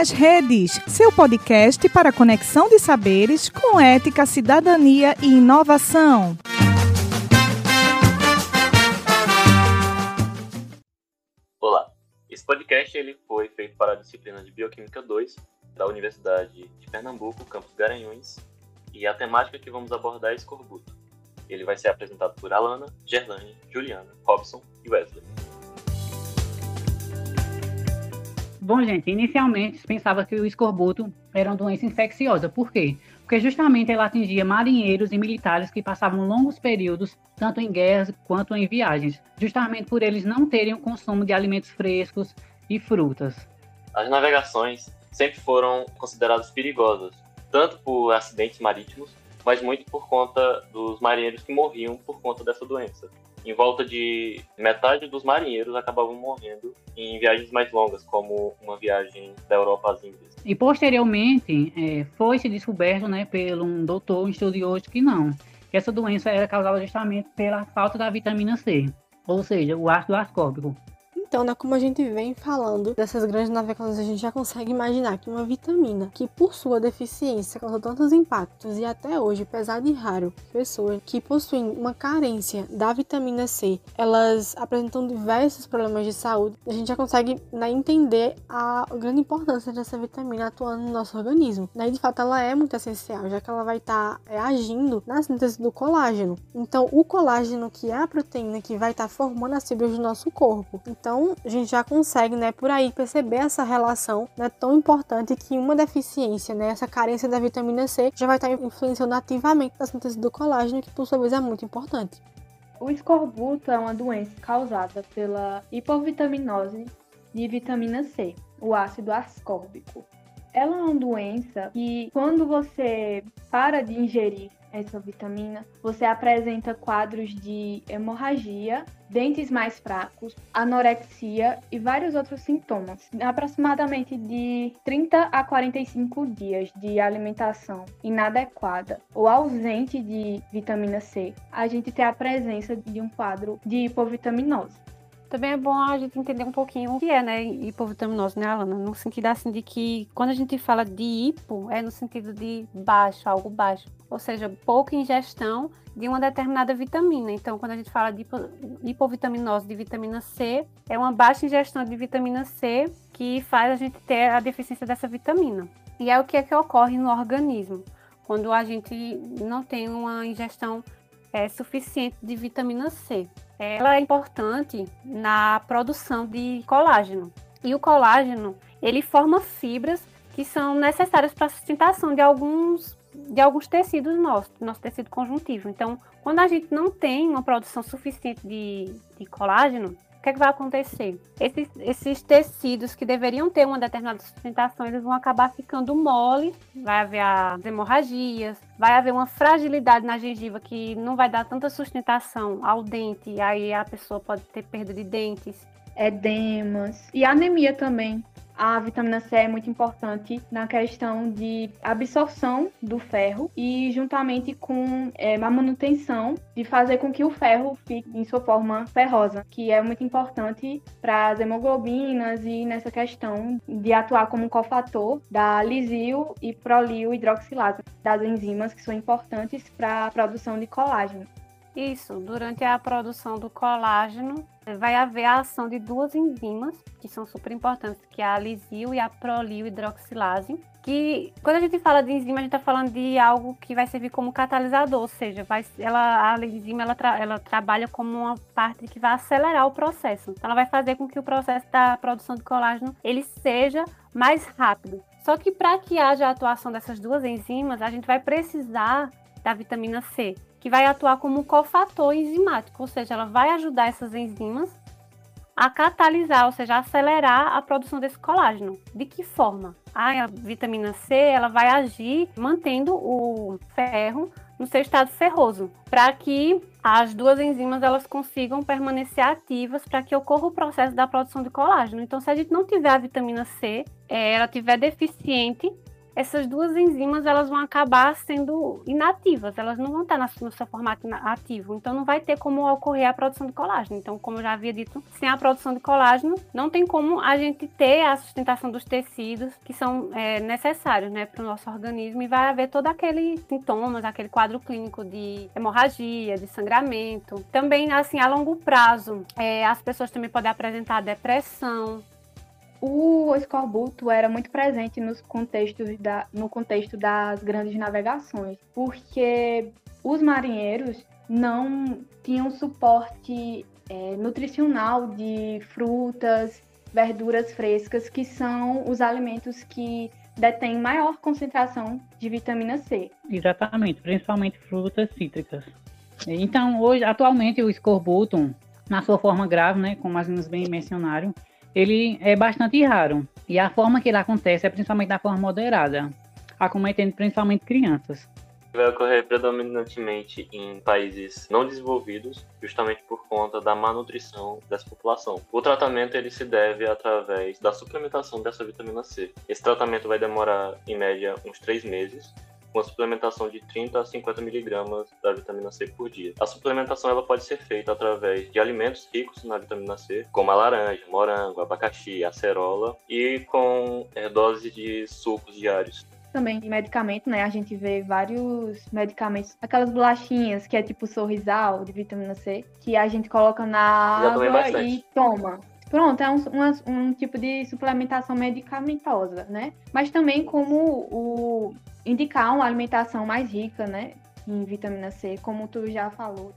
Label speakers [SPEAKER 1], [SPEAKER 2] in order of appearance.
[SPEAKER 1] nas Redes, seu podcast para conexão de saberes com ética, cidadania e inovação.
[SPEAKER 2] Olá, esse podcast ele foi feito para a disciplina de Bioquímica 2 da Universidade de Pernambuco, campus Garanhuns, e a temática que vamos abordar é escorbuto. Ele vai ser apresentado por Alana, Gerlane, Juliana, Robson e Wesley.
[SPEAKER 3] Bom, gente, inicialmente pensava que o escorbuto era uma doença infecciosa. Por quê? Porque justamente ela atingia marinheiros e militares que passavam longos períodos, tanto em guerras quanto em viagens, justamente por eles não terem o consumo de alimentos frescos e frutas.
[SPEAKER 2] As navegações sempre foram consideradas perigosas, tanto por acidentes marítimos, mas muito por conta dos marinheiros que morriam por conta dessa doença em volta de metade dos marinheiros acabavam morrendo em viagens mais longas, como uma viagem da Europa às Índias.
[SPEAKER 3] E posteriormente é, foi se descoberto, né, pelo um doutor, um estudioso que não, que essa doença era causada justamente pela falta da vitamina C, ou seja, o ácido ascórbico.
[SPEAKER 4] Então, né, como a gente vem falando dessas grandes navegações, a gente já consegue imaginar que uma vitamina que, por sua deficiência, causa tantos impactos e até hoje, apesar de raro, pessoas que possuem uma carência da vitamina C, elas apresentam diversos problemas de saúde, a gente já consegue né, entender a grande importância dessa vitamina atuando no nosso organismo. Né? E de fato, ela é muito essencial, já que ela vai estar tá, é, agindo na síntese do colágeno. Então, o colágeno, que é a proteína que vai estar tá formando as fibras do nosso corpo. Então, então, a gente já consegue, né, por aí perceber essa relação né, tão importante que uma deficiência, né, essa carência da vitamina C, já vai estar influenciando ativamente na síntese do colágeno, que por sua vez é muito importante.
[SPEAKER 5] O escorbuto é uma doença causada pela hipovitaminose de vitamina C, o ácido ascórbico. Ela é uma doença que, quando você para de ingerir essa vitamina, você apresenta quadros de hemorragia, dentes mais fracos, anorexia e vários outros sintomas. Aproximadamente de 30 a 45 dias de alimentação inadequada ou ausente de vitamina C, a gente tem a presença de um quadro de hipovitaminose.
[SPEAKER 6] Também é bom a gente entender um pouquinho o que é, né, hipovitaminose, né, Alana? No sentido assim de que quando a gente fala de hipo, é no sentido de baixo, algo baixo. Ou seja, pouca ingestão de uma determinada vitamina. Então, quando a gente fala de hipovitaminose de vitamina C, é uma baixa ingestão de vitamina C que faz a gente ter a deficiência dessa vitamina. E é o que é que ocorre no organismo quando a gente não tem uma ingestão é, suficiente de vitamina C ela é importante na produção de colágeno. E o colágeno, ele forma fibras que são necessárias para a sustentação de alguns de alguns tecidos nossos, nosso tecido conjuntivo. Então, quando a gente não tem uma produção suficiente de, de colágeno, o que, é que vai acontecer? Esses, esses, tecidos que deveriam ter uma determinada sustentação, eles vão acabar ficando mole, vai haver as hemorragias, vai haver uma fragilidade na gengiva que não vai dar tanta sustentação ao dente, aí a pessoa pode ter perda de dentes.
[SPEAKER 5] Edemas e anemia também a vitamina C é muito importante na questão de absorção do ferro e juntamente com é, a manutenção de fazer com que o ferro fique em sua forma ferrosa, que é muito importante para as hemoglobinas e nessa questão de atuar como cofator da lisil e prolil hidroxilase, das enzimas que são importantes para a produção de colágeno.
[SPEAKER 6] Isso, durante a produção do colágeno, vai haver a ação de duas enzimas que são super importantes, que é a lisil e a prolil hidroxilase. Que quando a gente fala de enzima, a gente está falando de algo que vai servir como catalisador, ou seja, vai, ela, a enzima ela, tra, ela trabalha como uma parte que vai acelerar o processo. Então, ela vai fazer com que o processo da produção de colágeno ele seja mais rápido. Só que para que haja a atuação dessas duas enzimas, a gente vai precisar da vitamina C, que vai atuar como cofator enzimático, ou seja, ela vai ajudar essas enzimas a catalisar, ou seja, acelerar a produção desse colágeno. De que forma? A vitamina C ela vai agir mantendo o ferro no seu estado ferroso, para que as duas enzimas elas consigam permanecer ativas para que ocorra o processo da produção de colágeno. Então, se a gente não tiver a vitamina C, é, ela tiver deficiente, essas duas enzimas elas vão acabar sendo inativas, elas não vão estar no seu formato ativo, então não vai ter como ocorrer a produção de colágeno. Então, como eu já havia dito, sem a produção de colágeno, não tem como a gente ter a sustentação dos tecidos que são é, necessários né, para o nosso organismo e vai haver todo aquele sintomas, aquele quadro clínico de hemorragia, de sangramento. Também, assim, a longo prazo, é, as pessoas também podem apresentar depressão,
[SPEAKER 5] o escorbuto era muito presente nos contextos da, no contexto das grandes navegações, porque os marinheiros não tinham suporte é, nutricional de frutas, verduras frescas, que são os alimentos que detêm maior concentração de vitamina C.
[SPEAKER 3] Exatamente, principalmente frutas cítricas. Então, hoje, atualmente, o escorbuto, na sua forma grave, né, como as meninas bem mencionaram, ele é bastante raro. E a forma que ele acontece é principalmente da forma moderada, acometendo principalmente crianças.
[SPEAKER 2] Vai ocorrer predominantemente em países não desenvolvidos, justamente por conta da má nutrição dessa população. O tratamento ele se deve através da suplementação dessa vitamina C. Esse tratamento vai demorar, em média, uns três meses, com a suplementação de 30 a 50 miligramas da vitamina C por dia. A suplementação ela pode ser feita através de alimentos ricos na vitamina C, como a laranja, morango, abacaxi, acerola, e com é, doses de sucos diários
[SPEAKER 5] também de medicamento, né? A gente vê vários medicamentos, aquelas bolachinhas que é tipo sorrisal de vitamina C, que a gente coloca na água e toma. Pronto, é um, um, tipo de suplementação medicamentosa, né? Mas também como o indicar uma alimentação mais rica, né? Em vitamina C, como tu já falou.